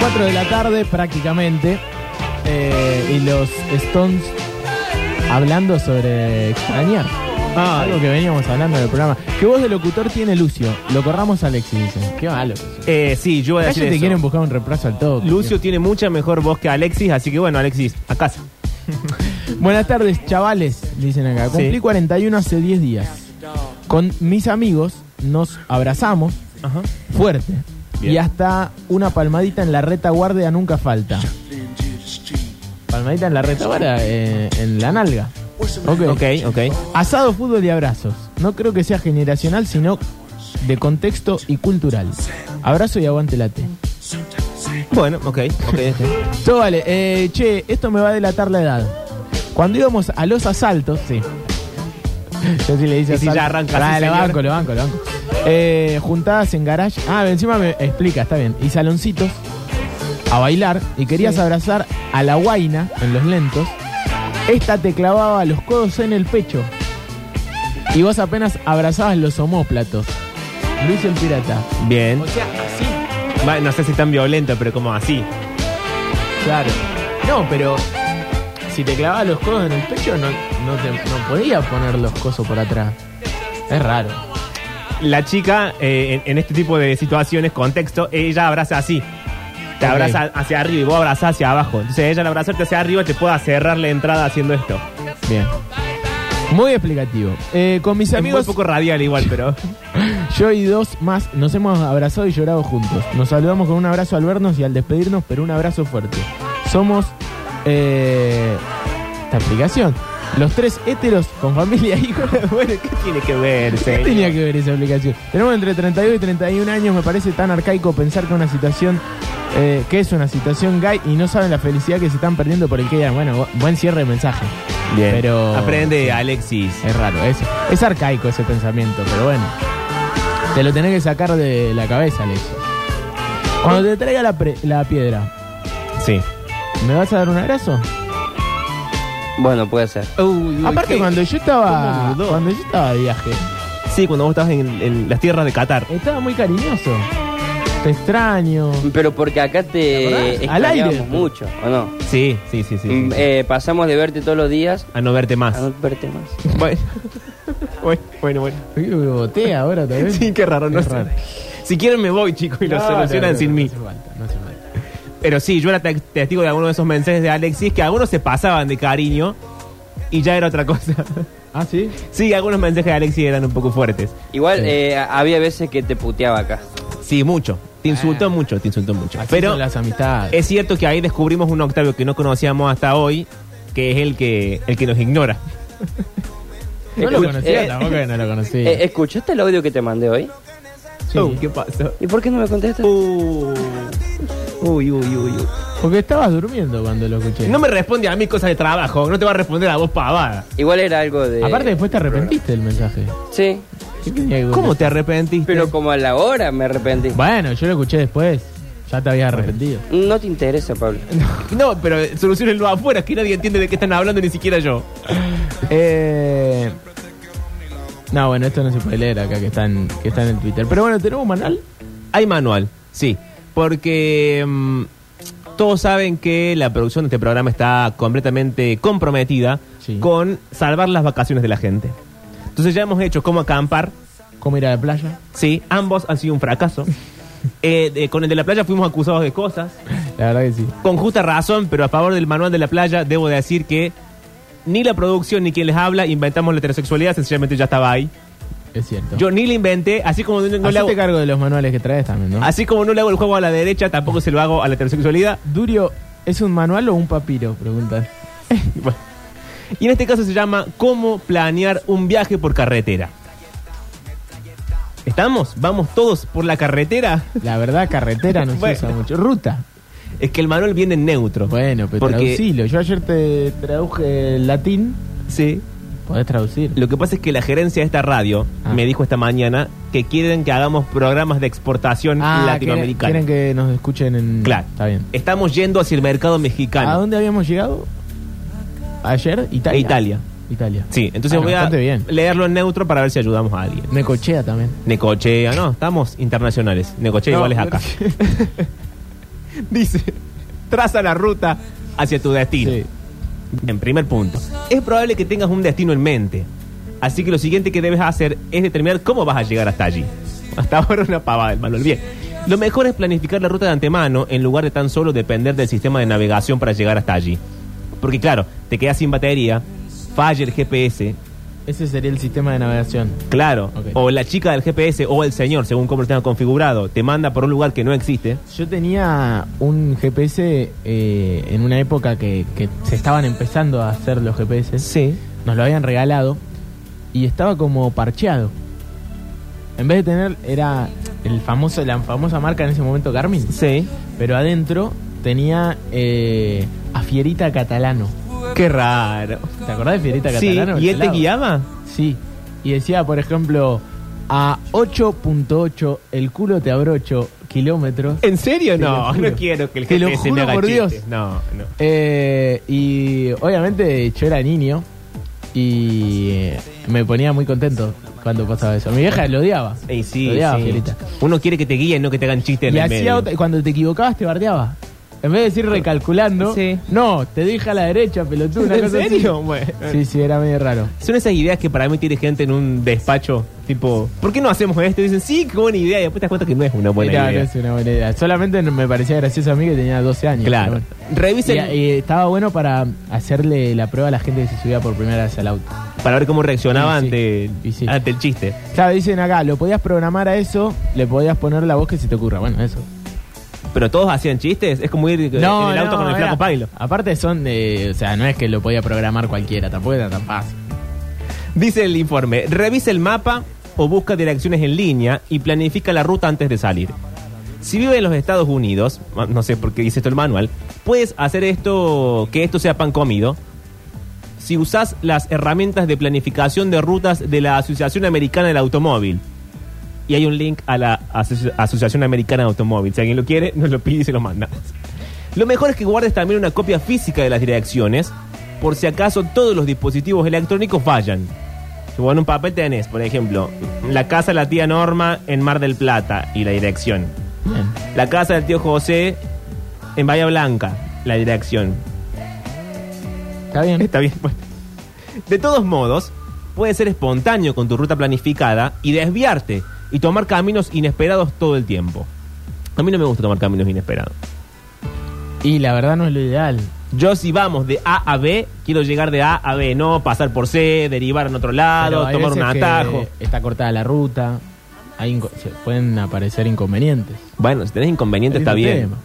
4 de la tarde prácticamente. eh, y los Stones hablando sobre extrañar. Ah, Algo que veníamos hablando del programa. ¿Qué voz de locutor tiene Lucio? Lo corramos a Alexis, dicen. Qué malo. eh, sí, yo voy a decir te eso. quieren buscar un reemplazo al todo. Lucio tiene mucha mejor voz que Alexis, así que bueno, Alexis, a casa. Buenas tardes, chavales, dicen acá. Cumplí Sí. 41 hace 10 días. Con mis amigos nos abrazamos Ajá. fuerte. Bien. Y hasta una palmadita en la retaguardia nunca falta. Palmadita en la retaguardia, eh, en la nalga. Ok. Ok, ok. Asado, fútbol y abrazos. No creo que sea generacional, sino de contexto y cultural. Abrazo y aguante late. Bueno, ok, ok. vale. Eh, che, esto me va a delatar la edad. Cuando íbamos a los asaltos, sí. Yo sí le dice Y si ya arranca Ah, así, lo banco, lo banco, lo banco. Eh, juntadas en garage. Ah, encima me explica, está bien. Y saloncitos a bailar. Y querías Sí. abrazar a la guaina en los lentos. Esta te clavaba los codos en el pecho. Y vos apenas abrazabas los homóplatos. Luis el pirata. Bien. O sea, así. Va, no sé si tan violento, pero como así. Claro. No, pero si te clavabas los codos en el pecho, no, no, te, no podías poner los cosos por atrás. Es raro. La chica, eh, en, en este tipo de situaciones, contexto, ella abraza así. Te Ok. abraza hacia arriba y vos abrazás hacia abajo. Entonces ella al abrazarte hacia arriba te pueda cerrar la entrada haciendo esto. Bien. Muy explicativo. Eh, con mis Es amigos, muy poco radial igual, pero... yo y dos más nos hemos abrazado y llorado juntos. Nos saludamos con un abrazo al vernos y al despedirnos, pero un abrazo fuerte. Somos eh, esta aplicación. Los tres héteros con familia e hijos. bueno, ¿qué tiene que ver, ¿Qué señor? tenía que ver esa aplicación? Tenemos entre 32 y 31 años, me parece tan arcaico pensar que una situación, eh, que es una situación gay y no saben la felicidad que se están perdiendo por el que ya. Bueno, bu- buen cierre de mensaje. Bien. Pero- Aprende, sí. Alexis. Es raro, es, es arcaico ese pensamiento, pero bueno. Te lo tenés que sacar de la cabeza, Alex. Cuando te traiga la, pre- la piedra, Sí. ¿me vas a dar un abrazo? Bueno, puede ser. Aparte, cuando yo estaba cuando yo estaba de viaje, Sí, cuando vos estabas en, en las tierras de Qatar. estaba muy cariñoso. Te extraño. Pero porque acá te acordás? Al aire. mucho, ¿o no? Sí, sí, sí, sí. Mm, sí. eh, pasamos de verte todos los días A no verte más. a no verte más. Bueno, bueno, bueno. bueno. Uy, me boté ahora también. Sí, qué raro, no sé. raro. Si quieren me voy, chicos, y lo No, solucionan no, no, sin no mí. hace falta, no hace falta. Pero sí, yo era te- testigo de algunos de esos mensajes de Alexis que algunos se pasaban de cariño y ya era otra cosa. Ah, sí. Sí, algunos mensajes de Alexis eran un poco fuertes. Igual Sí. eh, había veces que te puteaba acá. Sí, mucho. Te insultó Ah. mucho, te insultó mucho. Así Pero son las amistades. es cierto que ahí descubrimos un Octavio que no conocíamos hasta hoy, que es el que, el que nos ignora. no lo Escuch- conocía, eh, tampoco que no lo conocía. Eh, ¿Escuchaste el audio que te mandé hoy? Sí. Oh, ¿Qué pasó? ¿Y por qué no me contestas? Uh. Uy, uy, uy, uy. Porque estabas durmiendo cuando lo escuché. No me responde a mí cosas de trabajo, no te va a responder a vos pavada. Igual era algo de... Aparte después te arrepentiste del mensaje. Sí, ¿Qué tenía que ¿Cómo te arrepentiste? pero como a la hora me arrepentí. Bueno, yo lo escuché después. Ya te habías arrepentido. No te interesa, Pablo. No, pero solucionenlo afuera, que nadie entiende de qué están hablando, ni siquiera yo. Eh... No, bueno, esto no se puede leer acá que está en, que está en el Twitter. Pero bueno, tenemos un manual. Hay manual, sí. Porque mm, todos saben que la producción de este programa está completamente comprometida Sí. con salvar las vacaciones de la gente. Entonces ya hemos hecho cómo acampar. ¿Cómo ir a la playa? Sí, ambos han sido un fracaso. Eh, de- con el de la playa fuimos acusados de cosas. La verdad que sí. Con justa razón, pero a favor del manual de la playa, debo decir que ni la producción ni quien les habla inventamos la heterosexualidad, sencillamente ya estaba ahí. Es cierto. Yo ni la inventé, así como no, no le hago, Hacete cargo de los manuales que traes también, ¿no? así como no le hago el juego a la derecha, tampoco se lo hago a la heterosexualidad. Durio, ¿es un manual o un papiro? Preguntan. Bueno. Y en este caso se llama ¿Cómo planear un viaje por carretera? ¿Estamos? ¿Vamos todos por la carretera? La verdad, carretera no se Bueno. usa mucho. Ruta. Es que el manual viene en neutro. Bueno, pero Porque- traducilo. Yo ayer te traduje el latín. Sí. Podés traducir. Lo que pasa es que la gerencia de esta radio Ah. me dijo esta mañana que quieren que hagamos programas de exportación Ah, latinoamericana. quieren que nos escuchen en... Claro. Está bien. Estamos yendo hacia el mercado mexicano. ¿A dónde habíamos llegado? Ayer, Italia. Italia. Italia. Sí, entonces Ah, voy a bien. leerlo en neutro para ver si ayudamos a alguien. Necochea también. Necochea, no, estamos internacionales. Necochea No, igual es acá. Dice, traza la ruta hacia tu destino. Sí. En primer punto, es probable que tengas un destino en mente. Así que lo siguiente que debes hacer es determinar cómo vas a llegar hasta allí. Hasta ahora una pavada, hermano. Bien. Lo mejor es planificar la ruta de antemano en lugar de tan solo depender del sistema de navegación para llegar hasta allí. Porque claro, te quedas sin batería, falla el GPS, Ese sería el sistema de navegación. claro, o la chica del GPS o el señor, según cómo lo tenga configurado, te manda por un lugar que no existe. Yo tenía un GPS eh, en una época que, que se estaban empezando a hacer los GPS. Sí. Nos lo habían regalado y estaba como parcheado. En vez de tener, era el famoso, la famosa marca en ese momento Garmin, Sí. pero adentro tenía eh, a Fierita Catalano. Qué raro. ¿Te acordás de Fierita Sí, Catalano? ¿y él te Pelado. guiaba? Sí. Y decía, por ejemplo, a 8.8 el culo te abrocho kilómetros. ¿En serio? Te lo no, juro. no quiero que el Te lo GPS me juro haga por Dios. chistes. No, no. Eh, y obviamente yo era niño y eh, me ponía muy contento cuando pasaba eso. Mi vieja lo odiaba. Ey, sí, Lo odiaba, sí. Fierita. Uno quiere que te guíen, no que te hagan chistes en Y el hacía medio. otra- cuando te equivocabas te bardeaba. En vez de decir recalculando, Sí. no, te dije a la derecha, pelotudo. Una ¿En cosa así. serio? Bueno. Sí, sí, era medio raro. Son esas ideas que para mí tiene gente en un despacho, tipo, ¿por qué no hacemos esto? Y dicen, sí, qué buena idea. Y después te das cuenta que no es una buena No, no idea. es una buena idea. Solamente me parecía gracioso a mí que tenía 12 años. Claro. pero bueno. Revisen Y, y estaba bueno para hacerle la prueba a la gente que se subía por primera vez al auto. para ver cómo reaccionaba sí. ante, Y sí. ante el chiste. Claro, dicen acá, lo podías programar a eso, le podías poner la voz que se te ocurra. Bueno, eso. Pero todos hacían chistes. Es como ir en el auto con el era- flaco Pailo. Aparte son de, o sea, no es que lo podía programar cualquiera, tampoco era tan fácil. Dice el informe, revisa el mapa o busca direcciones en línea y planifica la ruta antes de salir. Si vive en los Estados Unidos, no sé por qué dice esto el manual, puedes hacer esto, que esto sea pan comido, si usas las herramientas de planificación de rutas de la Asociación Americana del Automóvil. Y hay un link a la Asoci- Asociación Americana de Automóvil. Si alguien lo quiere, nos lo pide y se lo manda. Lo mejor es que guardes también una copia física de las direcciones, por si acaso todos los dispositivos electrónicos fallan. Si vos en un papel tenés, por ejemplo, la casa de la tía Norma en Mar del Plata y la dirección. Bien. La casa del tío José en Bahía Blanca, la dirección. ¿Está bien? Está bien. bueno. De todos modos, puedes ser espontáneo con tu ruta planificada y desviarte y tomar caminos inesperados todo el tiempo. A mí no me gusta tomar caminos inesperados. Y la verdad no es lo ideal. Yo si vamos de A a B, quiero llegar de A a B, no pasar por C, derivar en otro lado, hay tomar un que atajo. Está cortada la ruta, hay inco- se pueden aparecer inconvenientes. Bueno, si tenés inconveniente Ese está bien. tema.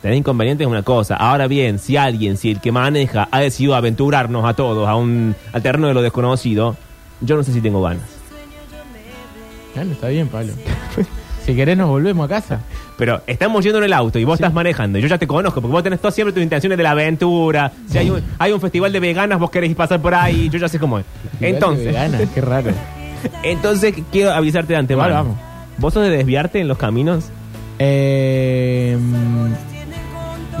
Tener inconveniente es una cosa. Ahora bien, si alguien, si el que maneja ha decidido aventurarnos a todos a un, al terreno de lo desconocido, yo no sé si tengo ganas. Está bien, Pablo. si querés nos volvemos a casa. Pero estamos yendo en el auto y vos estás manejando. y Yo ya te conozco, porque vos tenés todas siempre tus intenciones de la aventura. Si hay un, hay un festival de veganas, vos querés ir pasar por ahí, yo ya sé cómo es. Entonces, Vegana, qué raro. entonces quiero avisarte de antemano. Igual vamos. ¿Vos sos de desviarte en los caminos? Eh,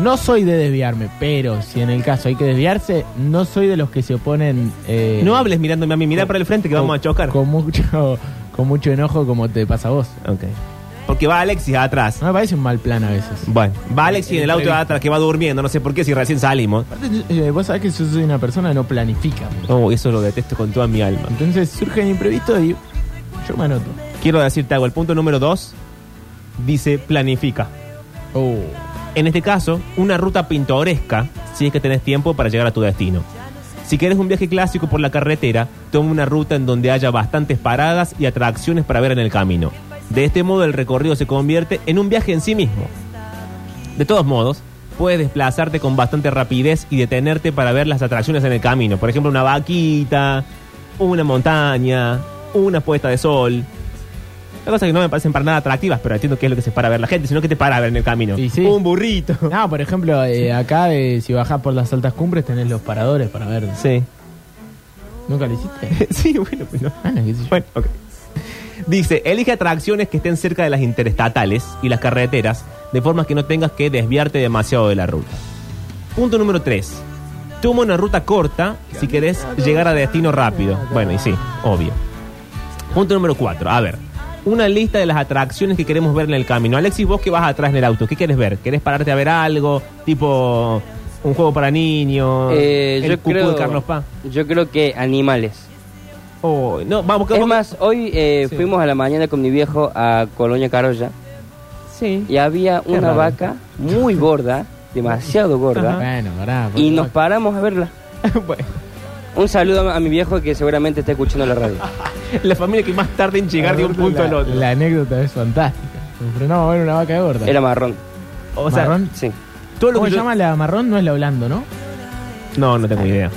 no soy de desviarme, pero si en el caso hay que desviarse, no soy de los que se oponen. eh, no hables mirándome a mí, con- para el frente que vamos a chocar. Con mucho, con mucho enojo, como te pasa a vos. Ok. Porque va Alexis atrás. No me parece un mal plan a veces. Bueno, va Alexis en el auto atrás que va durmiendo, no sé por qué, si recién salimos. Aparte, eh, vos sabés que yo soy una persona que no planifica. Oh, eso lo detesto con toda mi alma. Entonces surgen imprevistos y yo me anoto. Quiero decirte algo, el punto número dos dice planifica. Oh. En este caso, una ruta pintoresca si es que tenés tiempo para llegar a tu destino. Si querés un viaje clásico por la carretera, toma una ruta en donde haya bastantes paradas y atracciones para ver en el camino. De este modo el recorrido se convierte en un viaje en sí mismo. De todos modos, puedes desplazarte con bastante rapidez y detenerte para ver las atracciones en el camino. Por ejemplo, una vaquita, una montaña, una puesta de sol. Hay cosas que no me parecen para nada atractivas, pero entiendo que es lo que se para ver la gente, sino que te para a ver en el camino. Sí. Un burrito. No, por ejemplo, eh, acá eh, si bajás por las altas cumbres tenés los paradores para ver. Sí. ¿Nunca lo hiciste? sí, bueno, pues no. Ah, no, qué sé yo. Bueno, ok. Dice, elige atracciones que estén cerca de las interestatales y las carreteras, de forma que no tengas que desviarte demasiado de la ruta. Punto número 3. Toma una ruta corta si querés llegar a destino rápido. Bueno, y sí, obvio. Punto número 4. A ver, una lista de las atracciones que queremos ver en el camino. Alexis, vos que vas atrás en el auto, ¿qué quieres ver? ¿Querés pararte a ver algo? Tipo un juego para niños, Eh, el yo, cucú creo, de Carlos Paz. yo creo que animales. Oh, no, vamos, Es más, hoy eh, Sí. fuimos a la mañana con mi viejo a Colonia Carolla Sí. y había Qué una raro. vaca muy gorda, demasiado gorda, Bueno, pará. y nos paramos a verla. Bueno, Un saludo a mi viejo que seguramente está escuchando la radio. la familia que más tarde en llegar de un punto la, al otro. La anécdota es fantástica. Nos frenamos a ver una vaca gorda. Era marrón. o sea, marrón. Sí. todo lo ¿Cómo que se yo- llama la marrón? No es la blando, ¿no? No, no tengo idea.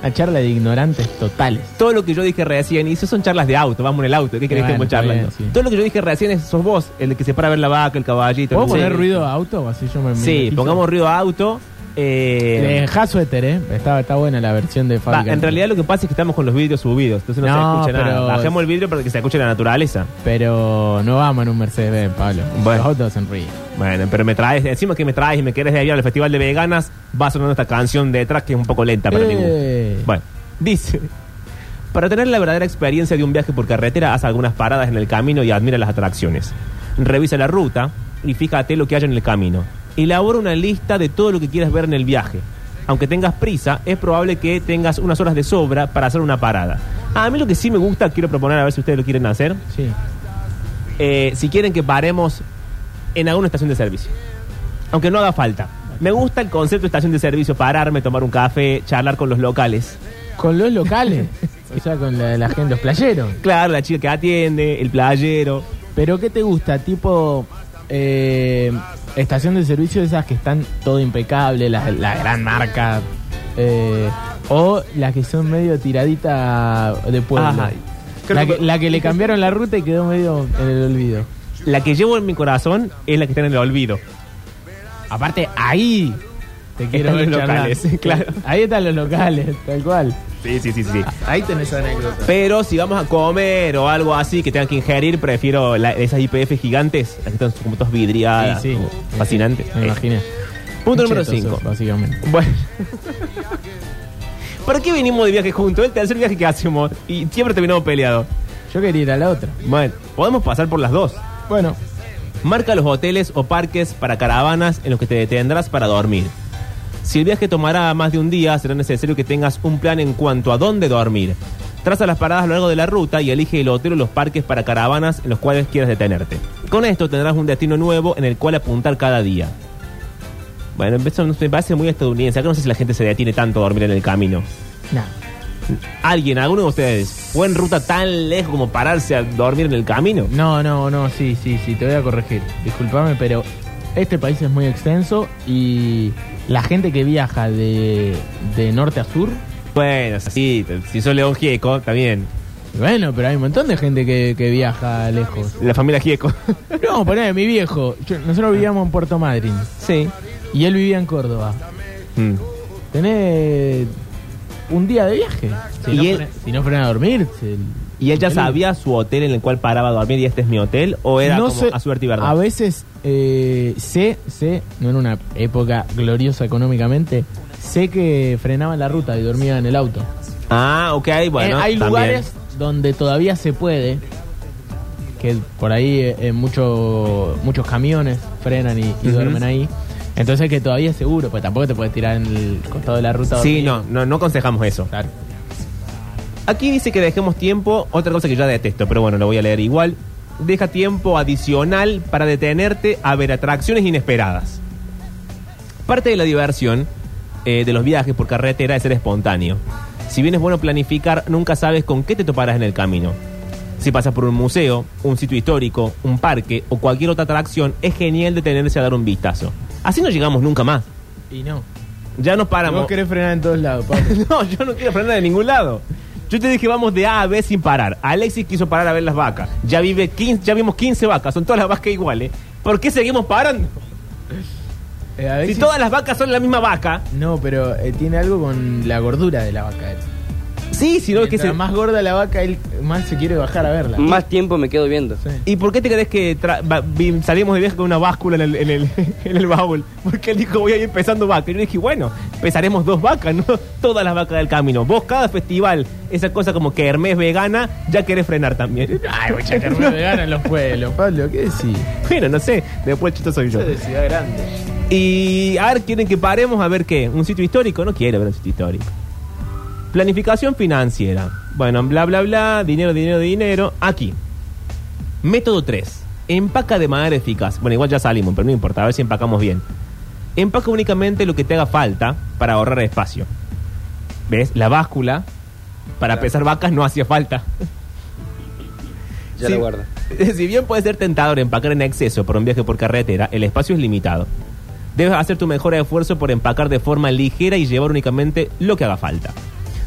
Una charla de ignorantes totales. Todo lo que yo dije recién, y eso son charlas de auto, vamos en el auto, ¿qué querés que Bueno, estemos charlando? está bien, sí. Todo lo que yo dije recién es, sos vos, el que se para a ver la vaca, el caballito. ¿Puedo el- poner Sí. ruido a auto o así yo me me Sí, pongamos ruido a auto. Eh, Deja suéter, ¿eh? Está, está buena la versión de va, fábrica. en realidad lo que pasa es que estamos con los vidrios subidos, entonces no, No, se escucha nada. Bajemos el vidrio para que se escuche la naturaleza. Pero no vamos en un Mercedes-Benz, Pablo. Bueno. Los autos. Bueno, pero me traes, encima que me traes y me quieres ir al festival de veganas, va sonando esta canción detrás que es un poco lenta para mí. Eh. Bueno, dice, para tener la verdadera experiencia de un viaje por carretera, haz algunas paradas en el camino y admira las atracciones. Revisa la ruta y fíjate lo que haya en el camino. Elabora una lista de todo lo que quieras ver en el viaje. Aunque tengas prisa, es probable que tengas unas horas de sobra para hacer una parada. A mí lo que sí me gusta, quiero proponer a ver si ustedes lo quieren hacer, Sí. eh, si quieren que paremos en alguna estación de servicio. Aunque no haga falta. Me gusta el concepto de estación de servicio, pararme, tomar un café, charlar con los locales. Con los locales. o sea, con la, la gente, los playeros. Claro, la chica que atiende, el playero. Pero ¿qué te gusta? Tipo eh, estación de servicio de esas que están todo impecable, la, la gran marca. eh, o las que son medio tiradita de pueblo. Ajá. Creo La que- que, la que le cambiaron la ruta y quedó medio en el olvido. La que llevo en mi corazón es la que está en el olvido. Aparte, ahí te quiero ver los charlar. locales, claro. Ahí están los locales, tal cual. Sí, sí, sí, sí. Ahí tenés anécdota. Pero si vamos a comer o algo así que tengan que ingerir, prefiero la- esas IPF gigantes, las que están como todas vidriadas, Sí, sí. como fascinantes. Me Eh, imaginé. Punto número Chetos, 5. Básicamente. Bueno. ¿Para qué venimos de viaje juntos? El tercer viaje que hacemos y siempre terminamos peleados. Yo quería ir a la otra. Bueno, podemos pasar por las dos. Bueno, Marca los hoteles o parques para caravanas en los que te detendrás para dormir. Si el viaje tomará más de un día, será necesario que tengas un plan en cuanto a dónde dormir. Traza las paradas a lo largo de la ruta y elige el hotel o los parques para caravanas en los cuales quieras detenerte. Con esto tendrás un destino nuevo en el cual apuntar cada día. Bueno, eso me parece muy estadounidense. Acá no sé si la gente se detiene tanto a dormir en el camino. nada. ¿Alguien, alguno de ustedes, fue en ruta tan lejos como pararse a dormir en el camino? No, no, no, sí, sí, sí, te voy a corregir. Disculpame, pero este país es muy extenso y la gente que viaja de, de norte a sur, Bueno, sí, si sos León Gieco, está bien. bueno, pero hay un montón de gente que, que viaja lejos. La familia Gieco. No, poneme, mi viejo, yo- nosotros vivíamos en Puerto Madryn sí. y él vivía en Córdoba. Mm. Tenés un día de viaje. Si, Y no, él- si no a dormir, se- ¿Y Él- sabía su hotel en el cual paraba a dormir y este es mi hotel? ¿O era no como sé, a suerte y verdad? A veces eh, sé, sé, no en una época gloriosa económicamente, sé que frenaban la ruta y dormían en el auto. Ah, ok, bueno. Eh, hay también. lugares donde todavía se puede, que por ahí eh, eh, mucho- muchos camiones frenan y, duermen ahí. Entonces que todavía es seguro, pues tampoco te puedes tirar en el costado de la ruta. Sí, dormir. no, no, no aconsejamos eso. Claro. Aquí dice que dejemos tiempo, otra cosa que yo detesto, pero bueno, lo voy a leer igual. Deja tiempo adicional para detenerte a ver atracciones inesperadas. Parte de la diversión eh, de los viajes por carretera es ser espontáneo. Si bien es bueno planificar, nunca sabes con qué te toparás en el camino. Si pasas por un museo, un sitio histórico, un parque o cualquier otra atracción, es genial detenerse a dar un vistazo. Así no llegamos nunca más. Y no. Ya nos paramos. Vos querés frenar en todos lados, Pablo. No, yo no quiero frenar de ningún lado. Yo te dije vamos de A a B sin parar. Alexis quiso parar a ver las vacas. Ya vive 15, ya vimos 15 vacas, son todas las vacas iguales. ¿Por qué seguimos parando? Eh, si- todas las vacas son la misma vaca. No, pero eh, tiene algo con la gordura de la vaca. Sí, sino que Mientras se... más gorda la vaca, él más se quiere bajar a verla. Más tiempo me quedo viendo. Sí. ¿Y por qué te crees que tra- salimos de viaje con una báscula en el, en, el, en el baúl? Porque él dijo, voy a ir pesando vacas. Y yo dije, bueno, pesaremos dos vacas, no todas las vacas del camino. Vos cada festival, esa cosa como que Hermes vegana, ya querés frenar también. Ay, mucha carne vegana en los pueblos, Pablo, ¿qué decís? Bueno, no sé, después el chito soy yo. De ciudad grande. Y a ver, ¿quieren que paremos a ver qué? ¿Un sitio histórico? No quiero ver un sitio histórico. Planificación financiera. Bueno, bla, bla, bla, dinero, dinero, dinero. Aquí. Método 3. Empaca de manera eficaz. Bueno, igual ya salimos, pero no importa, a ver si empacamos bien. Empaca únicamente lo que te haga falta para ahorrar espacio. ¿Ves? La báscula para pesar vacas no hacía falta. Ya Sí. lo guardo. Si bien puede ser tentador empacar en exceso por un viaje por carretera, el espacio es limitado. Debes hacer tu mejor esfuerzo por empacar de forma ligera y llevar únicamente lo que haga falta.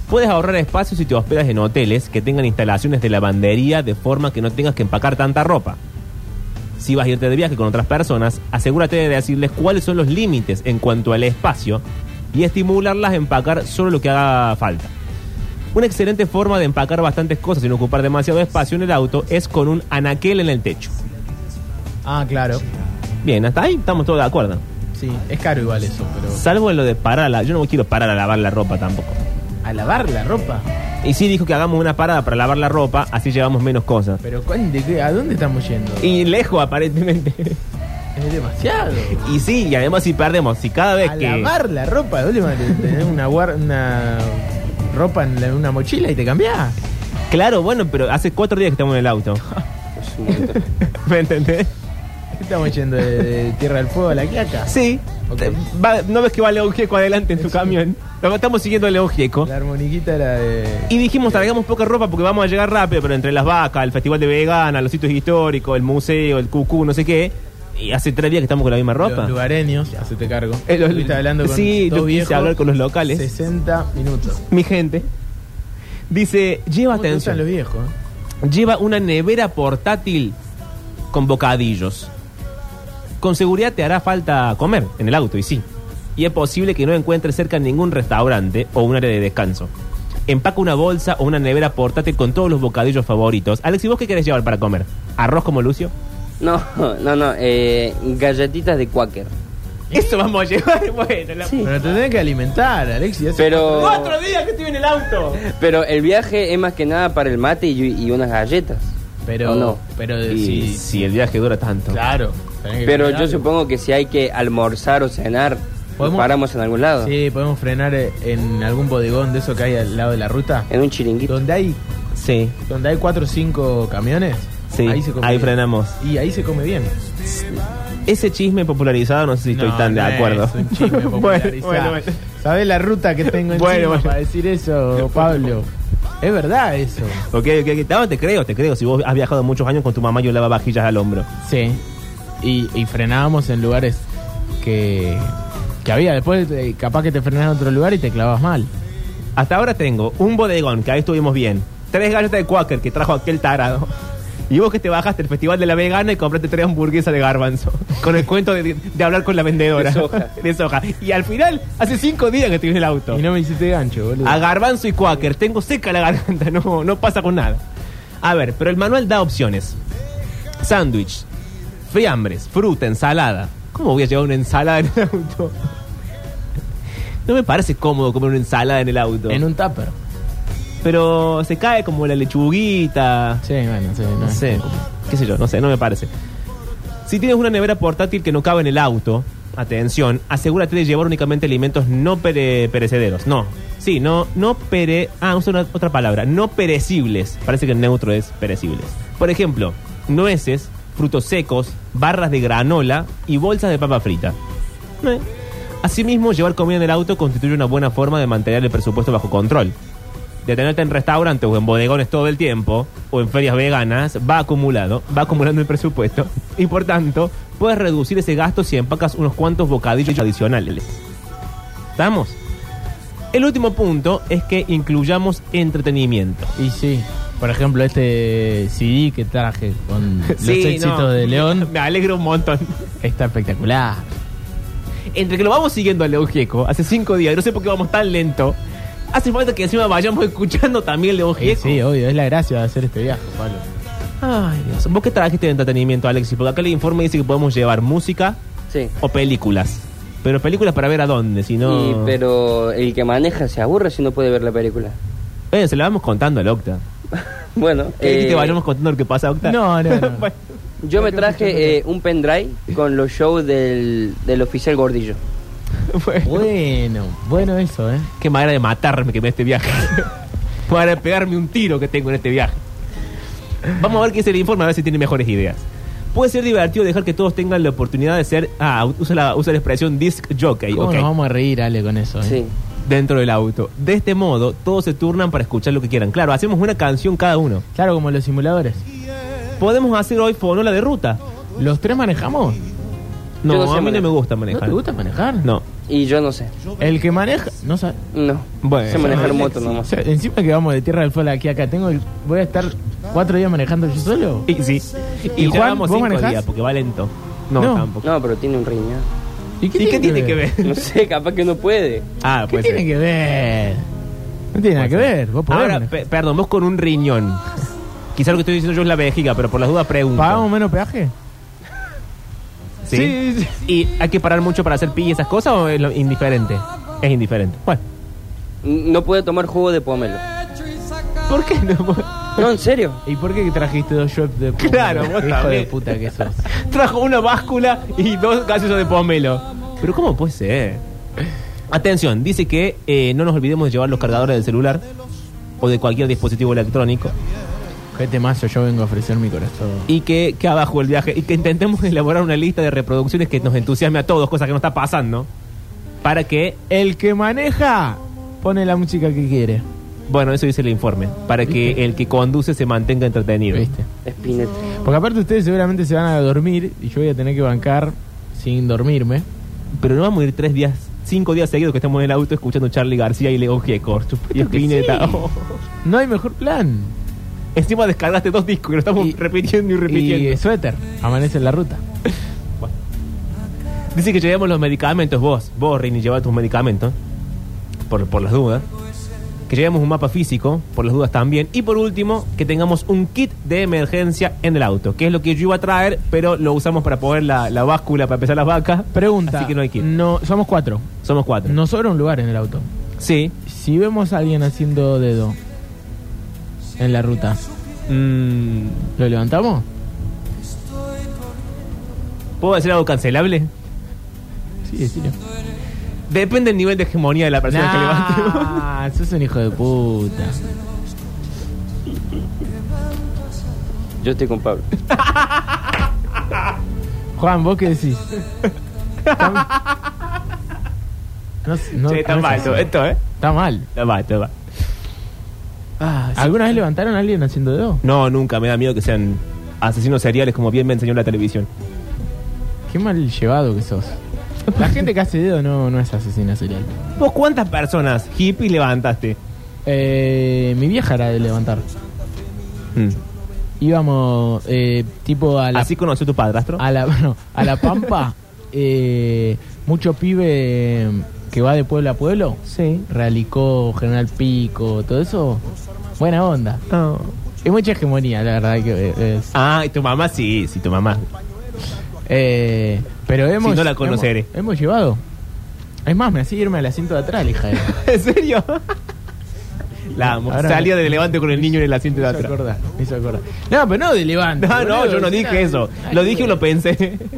Puedes ahorrar espacio si te hospedas en hoteles que tengan instalaciones de lavandería de forma que no tengas que empacar tanta ropa. Si vas a irte de viaje con otras personas, asegúrate de decirles cuáles son los límites en cuanto al espacio y estimularlas a empacar solo lo que haga falta. Una excelente forma de empacar bastantes cosas sin ocupar demasiado espacio en el auto es con un anaquel en el techo. Ah, claro. Bien, hasta ahí estamos todos de acuerdo. Sí, es caro igual eso, pero. Salvo en lo de parar a la... Yo no quiero parar a lavar la ropa tampoco. A lavar la ropa. Y sí dijo que hagamos una parada para lavar la ropa, así llevamos menos cosas. Pero ¿cuán- de qué- ¿a dónde estamos yendo? Y lejos aparentemente. Es demasiado. y sí, y además si perdemos, si cada vez A que... lavar la ropa, de última, te- tenés una, guar- una ropa en la- una mochila y te cambiás. Claro, bueno, pero hace cuatro días que estamos en el auto. Es un montón. ¿Me entendés? Estamos yendo de, de Tierra del Fuego a la Quiaca. Sí. Te- va- ¿No ves que va León Gieco adelante en tu camión? Lo estamos siguiendo a León Gieco. La armoniquita era de. Y dijimos, traigamos poca ropa porque vamos a llegar rápido, pero entre las vacas, el festival de vegana, los sitios históricos, el museo, el cucú, no sé qué. Y hace tres días que estamos con la misma ropa. Los lugareños, hacete cargo. Eh, los- Estuviste hablando con sí, dos yo quise viejos. hablar con los locales. 60 minutos. Mi gente. Dice, lleva ¿Cómo te gustan atención. los viejos? eh? Lleva una nevera portátil con bocadillos. Con seguridad te hará falta comer en el auto, y sí. Y es posible que no encuentres cerca ningún restaurante o un área de descanso. Empaca una bolsa o una nevera portátil con todos los bocadillos favoritos. Alex, ¿y vos qué querés llevar para comer? ¿Arroz como Lucio? No, no, no. Eh, galletitas de Quaker. Eso vamos a llevar. Bueno, la... Sí. Pero te tenés que alimentar, Alexi. hace Pero, ¡Cuatro días que estoy en el auto! pero el viaje es más que nada para el mate y, y unas galletas. Pero, ¿O no? pero si el viaje dura tanto. claro. Tenés que Pero yo algo. supongo que si hay que almorzar o cenar, ¿Podemos? paramos en algún lado. Sí, podemos frenar eh, en algún bodegón de eso que hay al lado de la ruta. En un chiringuito. Donde hay, Sí, donde hay cuatro o cinco camiones. sí. Ahí se come ahí bien. frenamos. Y ahí se come bien. Ese chisme popularizado no sé si estoy No, tan de acuerdo. Es un chisme popularizado. bueno, bueno. ¿Sabés la ruta que tengo encima Bueno, bueno. para decir eso, Pablo? Es verdad eso. Ok, ok, ok. No, te creo, te creo. Si vos has viajado muchos años con tu mamá, yo vajillas al hombro. Sí. Y, y frenábamos en lugares que, que había. Después, eh, capaz que te frenás en otro lugar y te clavas mal. Hasta ahora tengo un bodegón, que ahí estuvimos bien. Tres galletas de Quaker que trajo aquel tarado. Y vos que te bajaste el festival de la vegana y compraste tres hamburguesas de garbanzo. Con el cuento de, de hablar con la vendedora. De soja. De soja. Y al final, hace cinco días que estoy en el auto. Y no me hiciste gancho, boludo. A garbanzo y Quaker. Tengo seca la garganta, no, no pasa con nada. A ver, pero el manual da opciones. Sándwich, friambres, fruta, ensalada. ¿Cómo voy a llevar una ensalada en el auto? No me parece cómodo comer una ensalada en el auto. En un tupper. Pero se cae como la lechuguita. Sí, bueno, sí. No, No sé, qué sé yo, no sé, no me parece. Si tienes una nevera portátil que no cabe en el auto, atención, asegúrate de llevar únicamente alimentos no pere- perecederos. No, sí, no, no pere... Ah, usa una- otra palabra, no perecibles. Parece que el neutro es perecibles. Por ejemplo, nueces, frutos secos, barras de granola y bolsas de papa frita. Eh. Asimismo, llevar comida en el auto constituye una buena forma de mantener el presupuesto bajo control. Detenerte en restaurantes o en bodegones todo el tiempo, o en ferias veganas, va acumulado, va acumulando el presupuesto, y por tanto, puedes reducir ese gasto si empacas unos cuantos bocadillos adicionales. ¿Estamos? El último punto es que incluyamos entretenimiento. Y sí. Por ejemplo, este CD que traje con los Sí, éxitos no, de León Me alegro un montón. está espectacular. Entre que lo vamos siguiendo a León Gieco hace cinco días, no sé por qué vamos tan lento, Hace falta que encima vayamos escuchando también León Sí, Gieco. sí, obvio, es la gracia de hacer este viaje, Pablo. Ay, Dios. ¿Vos qué trajiste de entretenimiento, Alexis? Porque acá el informe dice que podemos llevar música Sí. o películas. Pero películas para ver a dónde, si no... Y- pero el que maneja se aburre si no puede ver la película. Eh, se la vamos contando al Octa. Bueno, ¿Querés que te eh, vayamos contando lo que pasa, Octa? No, no, no. Bueno. yo me traje eh, un pendrive con los shows del, del oficial Gordillo. Bueno. Bueno, bueno eso, ¿eh? Qué manera de matarme que me este viaje. Para pegarme un tiro que tengo en este viaje. Vamos a ver qué es el informe, a ver si tiene mejores ideas. Puede ser divertido dejar que todos tengan la oportunidad de ser. Ah, usa la, usa la expresión disc jockey, ¿Cómo ok, nos vamos a reír, Ale, con eso? eh? Sí. Dentro del auto. De este modo, todos se turnan para escuchar lo que quieran. Claro, hacemos una canción cada uno. Claro, como los simuladores. Podemos hacer hoy fonola de ruta. ¿Los tres manejamos? No, Yo no sé a mí no me gusta ¿No manejar. te gusta manejar? No. Y yo no sé. El que maneja, no sabe. No. Bueno. sé manejar moto O nomás. sea, encima que vamos de Tierra del Fuego aquí a acá, tengo el- voy a estar cuatro días manejando yo solo. Y, sí. ¿Y Y, ya Juan, vamos vos cinco manejás? días porque va lento. No, No. tampoco. No, pero tiene un riñón. ¿Y qué tiene que ver? No sé, capaz que no puede. Ah, ¿Qué pues. tiene que ver? No tiene nada que ver. Vos podés Ahora, manejar. pe- perdón, vos con un riñón. Quizá lo que estoy diciendo yo es la vejiga, pero por las dudas pregunto. ¿Pagamos menos peaje? ¿Sí? Sí, sí. ¿Y hay que parar mucho para hacer pi y esas cosas o es lo indiferente? Es indiferente. Bueno, No puede tomar jugo de pomelo. ¿por qué no? No, en serio. ¿Y por qué trajiste dos shots de pomelo? Claro, vos Qué Hijo también. de puta que sos. Trajo una báscula y dos gaseosas de pomelo. Pero ¿cómo puede ser? Atención, dice que eh, no nos olvidemos de llevar los cargadores del celular o de cualquier dispositivo electrónico Qué temazo, yo vengo a ofrecer mi corazón. y que, que abajo el viaje y que intentemos elaborar una lista de reproducciones que nos entusiasme a todos, cosa que no está pasando, para que El que maneja pone la música que quiere. Bueno, eso dice el informe. Para que el que conduce se mantenga entretenido. ¿Viste? Spinetta. Porque aparte ustedes seguramente se van a dormir y yo voy a tener que bancar sin dormirme. Pero no vamos a ir tres días, cinco días seguidos que estamos en el auto escuchando Charlie García y Leo Gieco. Y Spinetta. sí. Oh. No hay mejor plan. Encima descargaste dos discos que lo estamos Y- repitiendo y repitiendo. Y suéter, amanece en la ruta. Dice que llevemos los medicamentos vos. Vos, Rini, lleva tus medicamentos. Por, por las dudas. Que llevemos un mapa físico, por las dudas también. Y por último, que tengamos un kit de emergencia en el auto. Que es lo que yo iba a traer, pero lo usamos para poner la, la báscula para empezar las vacas. Pregunta. Así que no hay kit. No, somos cuatro. Somos cuatro. Nos sobra un lugar en el auto. Sí. Si vemos a alguien haciendo dedo en la ruta, Mm, ¿lo levantamos? ¿Puedo decir algo cancelable? Sí, decilo. Depende del nivel de hegemonía de la persona que levante. Ah, sos un hijo de puta. Yo estoy con Pablo. Juan, ¿vos qué decís? No, no- Che, está no mal es esto, así. esto, ¿eh? Está mal. Está mal, está mal. Ah, sí. ¿Alguna vez levantaron a alguien haciendo dedo? No, nunca. Me da miedo que sean asesinos seriales como bien me enseñó la televisión. Qué mal llevado que sos. La gente que hace dedo no, no es asesina serial. ¿Vos cuántas personas hippies levantaste? Eh, mi vieja era de levantar. Mm. Íbamos eh, tipo a la, ¿Así conoció tu padrastro? a la, no, a la Pampa. eh, mucho pibe que va de pueblo a pueblo. Sí. Realicó, General Pico, todo eso. Buena onda. No. Es mucha hegemonía, la verdad que es. Ah, y tu mamá sí, sí, tu mamá. Eh, pero hemos. Si no la conoceré. Hemos, hemos llevado. Es más, me hacía irme al asiento de atrás, hija. ¿En serio? La amo. Ahora Salía me- de levante con el niño en el asiento de atrás. acordar, me hizo acordar. No, pero no de levante. No, no, yo no dije eso. Lo dije o lo pensé.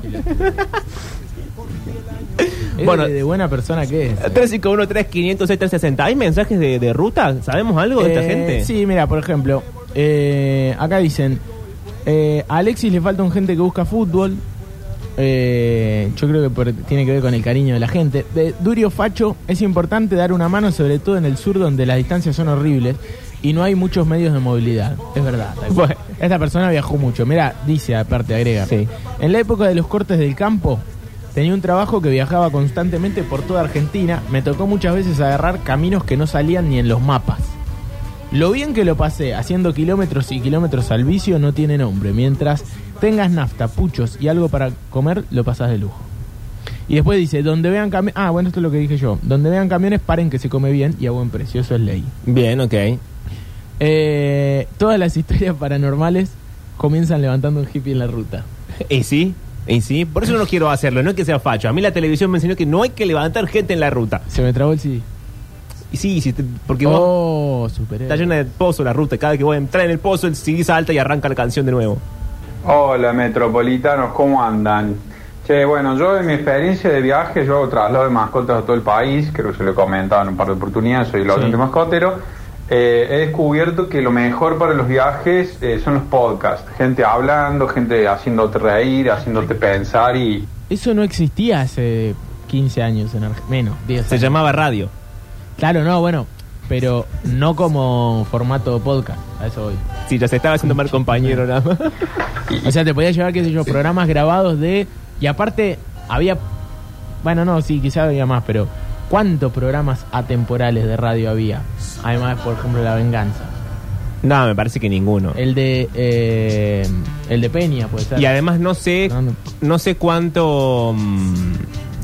Es Bueno. de, de buena persona que es. 351-3506-360. ¿Hay mensajes de, de ruta? ¿Sabemos algo de esta Eh, gente? Sí, mira, por ejemplo, eh, acá dicen, eh, a Alexis le falta un gente que busca fútbol. Eh, yo creo que por- tiene que ver con el cariño de la gente. De Durio Facho, es importante dar una mano, sobre todo en el sur donde las distancias son horribles y no hay muchos medios de movilidad. Es verdad. Bueno. Esta persona viajó mucho. Mira, dice aparte, agrega. Sí. En la época de los cortes del campo, tenía un trabajo que viajaba constantemente por toda Argentina. Me tocó muchas veces agarrar caminos que no salían ni en los mapas. Lo bien que lo pasé haciendo kilómetros y kilómetros al vicio no tiene nombre. Mientras tengas nafta, puchos y algo para comer, lo pasás de lujo. Y después dice, donde vean camiones... Ah, bueno, esto es lo que dije yo. Donde vean camiones, paren que se come bien y a buen precio. Eso es ley. Bien, ok. Eh, todas las historias paranormales comienzan levantando un hippie en la ruta. ¿Y sí? ¿Y sí? Por eso no quiero hacerlo, no es que sea facho. A mí la televisión me enseñó que no hay que levantar gente en la ruta. Se me trabó el CD. Y sí, porque vos Oh, está llena de pozo la ruta. Cada que voy a entrar en el pozo, el CD salta y arranca la canción de nuevo. Hola metropolitanos, ¿cómo andan? Che, bueno, yo en mi experiencia de viaje, yo hago traslado de mascotas a todo el país, creo que se lo he comentado en un par de oportunidades, soy el Sí. oyente mascotero. Eh, he descubierto que lo mejor para los viajes eh, son los podcasts, gente hablando, gente haciéndote reír, haciéndote pensar y Eso no existía hace 15 años en Argentina. Menos, 10 Se llamaba radio. Claro, no, bueno. Pero no como formato podcast. A eso voy. Sí, ya se estaba haciendo mal compañero nada más. O sea, te podía llevar, qué sé yo, programas grabados de... Y aparte, había... Bueno, no, sí, quizás había más, pero... ¿Cuántos programas atemporales de radio había? Además, por ejemplo, La Venganza. No, me parece que ninguno. El de... eh, el de Peña, puede ser. Y además no sé, no sé cuánto, mm,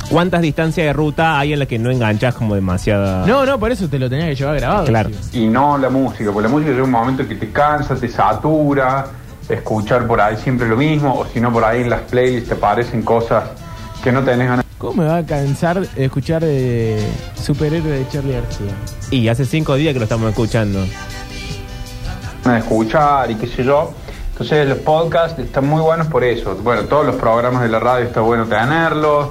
cuántas distancias de ruta hay en las que no enganchas como demasiada. No, no, por eso te lo tenía que llevar grabado. Claro. tío. y no la música, porque la música llega un momento que te cansa, te satura, escuchar por ahí siempre lo mismo, o si no por ahí en las playlists te aparecen cosas que no tenés ganas ¿Cómo me va a cansar escuchar eh, Superhéroe de Charlie García? Y hace cinco días que lo estamos escuchando. de escuchar y qué sé yo. Entonces los podcasts están muy buenos por eso. Bueno, todos los programas de la radio está bueno tenerlos.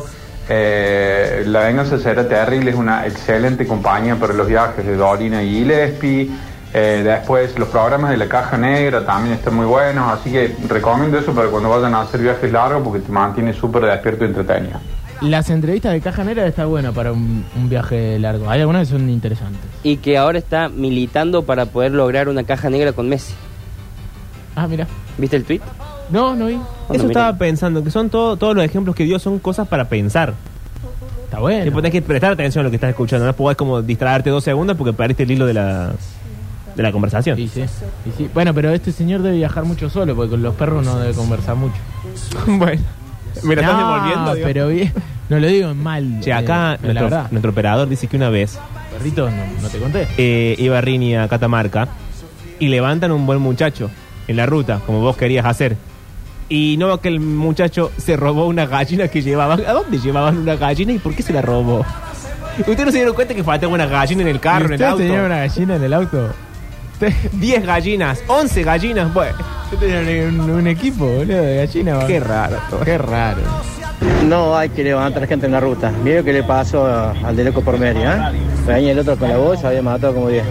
Eh, la venganza será terrible, es una excelente compañía para los viajes de Dorina y Gillespie. Eh, después los programas de la caja negra también están muy buenos, así que recomiendo eso para cuando vayan a hacer viajes largos porque te mantiene súper despierto y entretenido. Las entrevistas de Caja Negra está buena para un, un viaje largo. Hay algunas que son interesantes. Y que ahora está militando para poder lograr una caja negra con Messi. Ah, mira. ¿Viste el tweet? No, no vi. Eso estaba pensando, que son todo- todos los ejemplos que dio son cosas para pensar. Está bueno. Tipo, tenés que prestar atención a lo que estás escuchando. No podés como distraerte dos segundos porque perdiste el hilo de la, de la conversación. Sí, sí, sí, sí. Bueno, pero este señor debe viajar mucho solo porque con los perros no debe conversar mucho. bueno, me lo estás devolviendo. digo. pero bien. No lo digo en mal. Che, acá eh, la nuestro, nuestro operador dice que una vez Perrito, no, no te conté. eh, iba Rini a Catamarca y levantan un buen muchacho en la ruta, como vos querías hacer. Y no que el muchacho se robó una gallina que llevaban. ¿A dónde llevaban una gallina y por qué se la robó? ¿Ustedes no se dieron cuenta que faltaba una gallina en el carro, en el ¿Usted auto? tenía una gallina en el auto? 10 gallinas, 11 gallinas, bueno. Yo tenía un, un equipo, boludo, de gallina. Qué raro. Qué raro. No hay que levantar gente en la ruta. Mira que le pasó al de Loco por medio, ¿eh? Venía el otro con la voz, había matado como 10.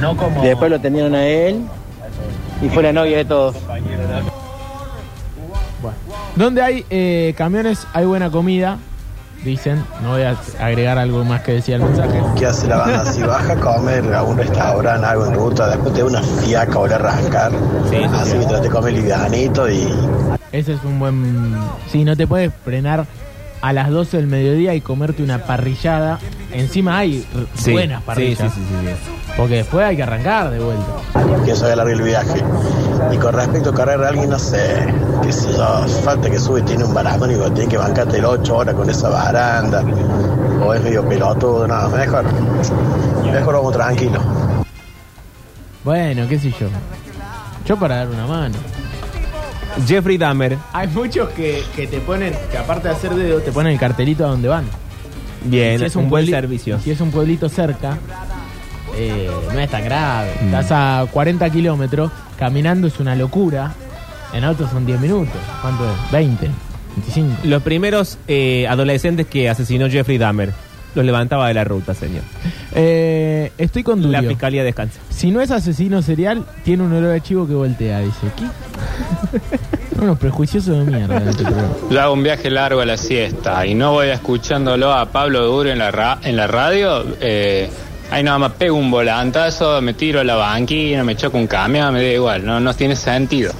No como... Después lo tenían a él y fue la novia de todos. Donde hay eh, camiones hay buena comida, dicen. No voy a agregar algo más que decía el mensaje. ¿Qué hace la banda? Si baja a comer a un restaurante, algo en ruta, después te da una fiaca o a rascar. Sí, sí, Así sí. mientras te comes livianito y Ese es un buen... Sí, no te puedes frenar a las 12 del mediodía y comerte una parrillada. Encima hay Sí, buenas sí, parrillas. sí, sí, sí, sí. Porque después hay que arrancar de vuelta. que eso alargue el viaje. Y con respecto a cargar a alguien, no sé, qué sé yo, falta que sube, tiene un barandón y tiene que bancarte el 8 horas con esa baranda. O es medio pelotudo, no, mejor. Mejor vamos tranquilo. Bueno, qué sé yo. Yo para dar una mano. Jeffrey Dahmer, Hay muchos que, que te ponen, que aparte de hacer dedo, te ponen el cartelito a donde van. bien, Si es un, buen servicio. Si es un pueblito cerca, eh, no es tan grave. Mm. Estás a 40 kilómetros, caminando es una locura. En auto son 10 minutos. ¿Cuánto es? 20, 25. Los primeros eh, adolescentes que asesinó Jeffrey Dahmer los levantaba de la ruta, señor. Eh, estoy con La fiscalía descansa. Si no es asesino serial, tiene un olor a chivo que voltea. Dice, ¿qué? Unos prejuiciosos de mierda. este. Yo hago un viaje largo a la siesta y no voy escuchándolo a Pablo Duro en la, ra- en la radio. Eh, ahí nada más pego un volantazo, me tiro a la banquina, me choco un camión, me da igual, no, no tiene sentido.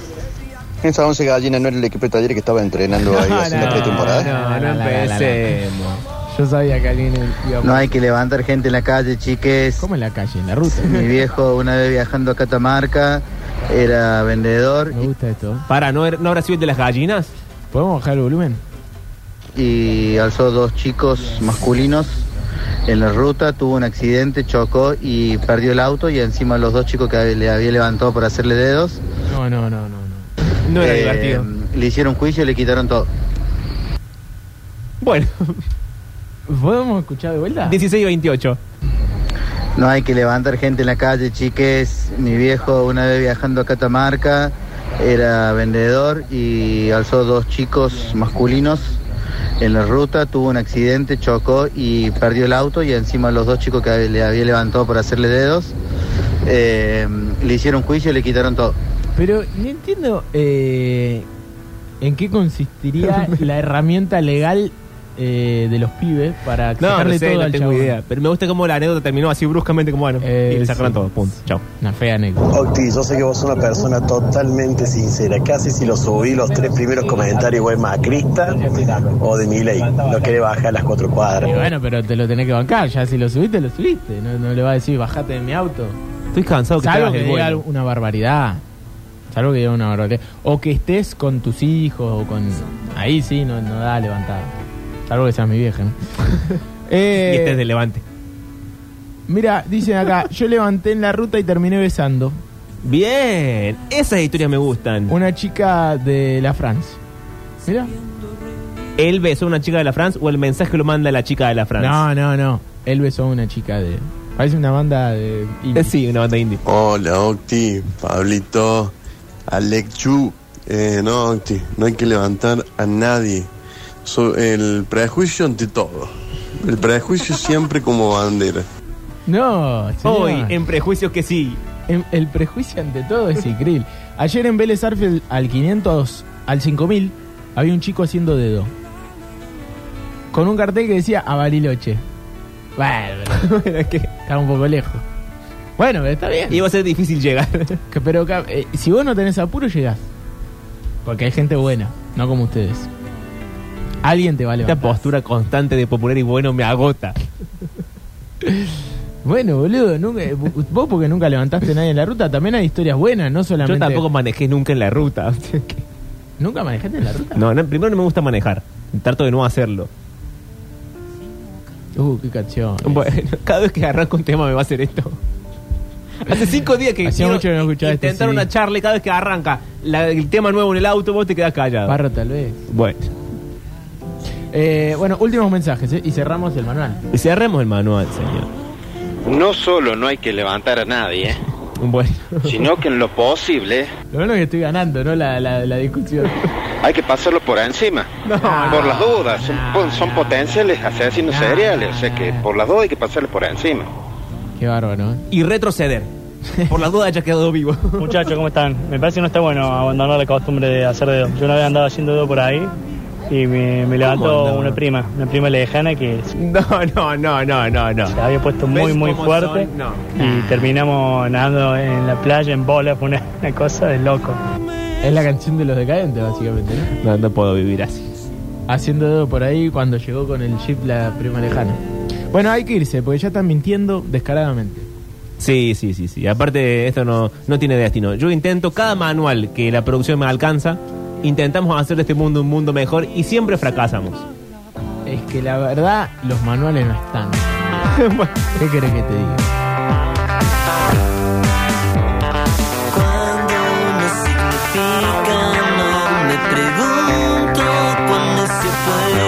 Esa 11 gallinas no era el equipo de taller que estaba entrenando ahí haciendo pretemporada. no, no, No, no, no, no, no. empecemos. Yo sabía que alguien iba a... No hay que levantar gente en la calle, chiques. ¿Cómo en la calle? En la ruta. Mi viejo una vez viajando a Catamarca era vendedor Me gusta esto. Para, ¿no, ¿no habrá sido el de las gallinas? ¿Podemos bajar el volumen? y alzó dos chicos masculinos en la ruta, tuvo un accidente, chocó y perdió el auto y encima los dos chicos que le había levantado para hacerle dedos. No, no, no, no. no. No era eh, divertido. Le hicieron juicio y le quitaron todo. Bueno, ¿Podemos escuchar de vuelta? 16 y 28. No hay que levantar gente en la calle, chiques. Mi viejo una vez viajando a Catamarca era vendedor y alzó dos chicos masculinos en la ruta, tuvo un accidente, chocó y perdió el auto y encima los dos chicos que le había levantado para hacerle dedos eh, le hicieron juicio y le quitaron todo. Pero no entiendo eh, en qué consistiría la herramienta legal eh, de los pibes para No, sacarle no sé, todo no al tengo chabón. idea. Pero me gusta cómo la anécdota terminó así bruscamente como bueno. Eh, y le sacaron sí. todo. Punto. Chao. Una fea anécdota. Octi, yo sé que vos sos una persona totalmente sincera. Casi si lo subí los tres primeros comentarios, güey, macrista o de Milei. No quiere bajar las cuatro Y cuadras. bueno, pero te lo tenés que bancar. Ya si lo subiste, lo subiste. No, no le va a decir, bajate de mi auto. Estoy cansado que Salvo que el diga una barbaridad. Salvo que diga una barbaridad. O que estés con tus hijos o con... Ahí sí, no, no da levantada. Salvo que seas mi vieja, ¿no? Eh, Y este es de Levante. Mira, dicen acá, yo levanté en la ruta y terminé besando. Bien. Esas historias me gustan. Una chica de la France. Mira. ¿Él besó a una chica de la France o el mensaje lo manda la chica de la France? No, no, no. Él besó a una chica de... Parece una banda de... indie. Eh, Sí, una banda indie. Hola Octi, Pablito, Alexchu. Eh, no, Octi, no hay que levantar a nadie. So- el prejuicio ante todo. El prejuicio siempre como bandera. No, señor. Hoy, en prejuicios que sí. En- el prejuicio ante todo es increíble. Ayer en Vélez Arfield al 500, al 5000, había un chico haciendo dedo. Con un cartel que decía a Bariloche. Bueno, que estaba un poco lejos. Bueno, pero está bien. iba a ser difícil llegar. Que- pero eh, si vos no tenés apuro, llegás. Porque hay gente buena, no como ustedes. Alguien te va a Esta postura constante de popular y bueno me agota. Bueno, boludo, nunca- vos porque nunca levantaste a nadie en la ruta, también hay historias buenas, no solamente... Yo tampoco manejé nunca en la ruta. ¿Nunca manejaste en la ruta? No, no, primero no me gusta manejar. Trato de no hacerlo. Uh, qué canción. Bueno, cada vez que arranco un tema me va a hacer esto. Hace cinco días que Hacía quiero mucho que no escuchaba este intentar CD. una charla y cada vez que arranca la- el tema nuevo en el auto vos te quedás callado. Barro tal vez. Bueno, Eh, bueno, últimos mensajes ¿eh? y cerramos el manual. y cerremos el manual, señor. No solo no hay que levantar a nadie, Bueno, sino que en lo posible Lo bueno es que estoy ganando, ¿no? La, la, la discusión. hay que pasarlo por encima. por las dudas, son, po- son potenciales asesinos No. seriales, o sea que por las dudas hay que pasarle por encima. Qué bárbaro, ¿eh? y retroceder. Por las dudas haya quedado vivo. Muchachos, ¿cómo están? Me parece que no está bueno abandonar la costumbre de hacer dedo. Yo una vez andaba haciendo dedo por ahí y me, me levantó una prima, una prima lejana que No, no, no, no, no, no. se había puesto muy, ¿Ves muy fuerte? No. y terminamos nadando en la playa en bola. Fue una, una cosa de loco. Es la canción de los decadentes, básicamente, ¿no? No, no puedo vivir así. Haciendo dedo por ahí cuando llegó con el jeep la prima lejana. Bueno, hay que irse, porque ya están mintiendo descaradamente. Sí, sí, sí, sí. Aparte, esto no, no tiene destino. Yo intento, cada manual que la producción me alcanza, intentamos hacer de este mundo un mundo mejor y siempre fracasamos. Es que la verdad, los manuales no están. ¿Qué querés que te diga? Cuando me significa, pregunto cuándo se puede.